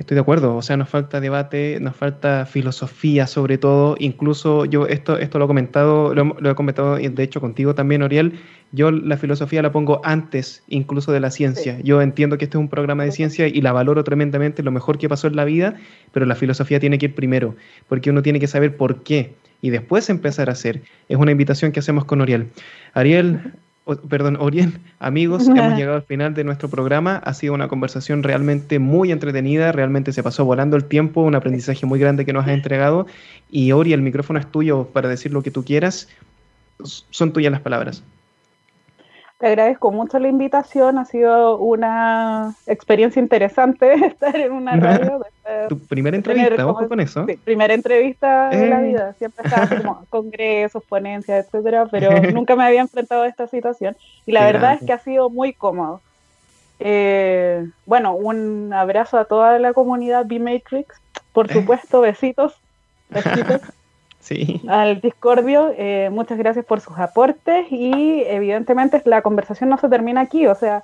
Estoy de acuerdo, o sea, nos falta debate, nos falta filosofía sobre todo, incluso yo esto, esto lo he comentado, lo, he comentado de hecho contigo también, Oriel, yo la filosofía la pongo antes incluso de la ciencia. Yo entiendo que este es un programa de ciencia y la valoro tremendamente, lo mejor que pasó en la vida, pero la filosofía tiene que ir primero, porque uno tiene que saber por qué y después empezar a hacer. Es una invitación que hacemos con Oriel. Ariel, perdón, Oriel, amigos, hemos llegado al final de nuestro programa. Ha sido una conversación realmente muy entretenida, realmente se pasó volando el tiempo, un aprendizaje muy grande que nos ha entregado. Y Oriel, el micrófono es tuyo para decir lo que tú quieras. Son tuyas las palabras. Te agradezco mucho la invitación, ha sido una experiencia interesante estar en una radio. tu primera entrevista, ojo con eso. Sí, primera entrevista de la eh. vida, siempre estaba como congresos, ponencias, etcétera, pero nunca me había enfrentado a esta situación y la verdad es que ha sido muy cómodo. Eh, bueno, un abrazo a toda la comunidad B-Matrix, por eh. supuesto, besitos, besitos. Al Discordio. Eh, muchas gracias por sus aportes y evidentemente la conversación no se termina aquí, o sea,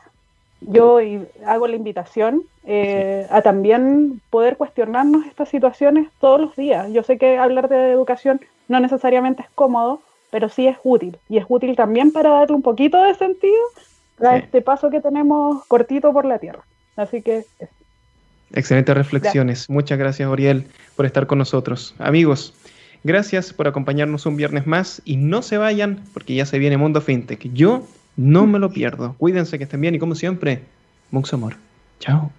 yo hago la invitación eh, a también poder cuestionarnos estas situaciones todos los días. Yo sé que hablar de educación no necesariamente es cómodo, pero sí es útil y es útil también para darle un poquito de sentido a este paso que tenemos cortito por la tierra. Así que... Excelentes reflexiones. Muchas gracias, Oriel, por estar con nosotros. Amigos, Gracias por acompañarnos un viernes más y no se vayan porque ya se viene Mundo FinTech. Yo no me lo pierdo. Cuídense que estén bien y como siempre, mucho amor. Chao.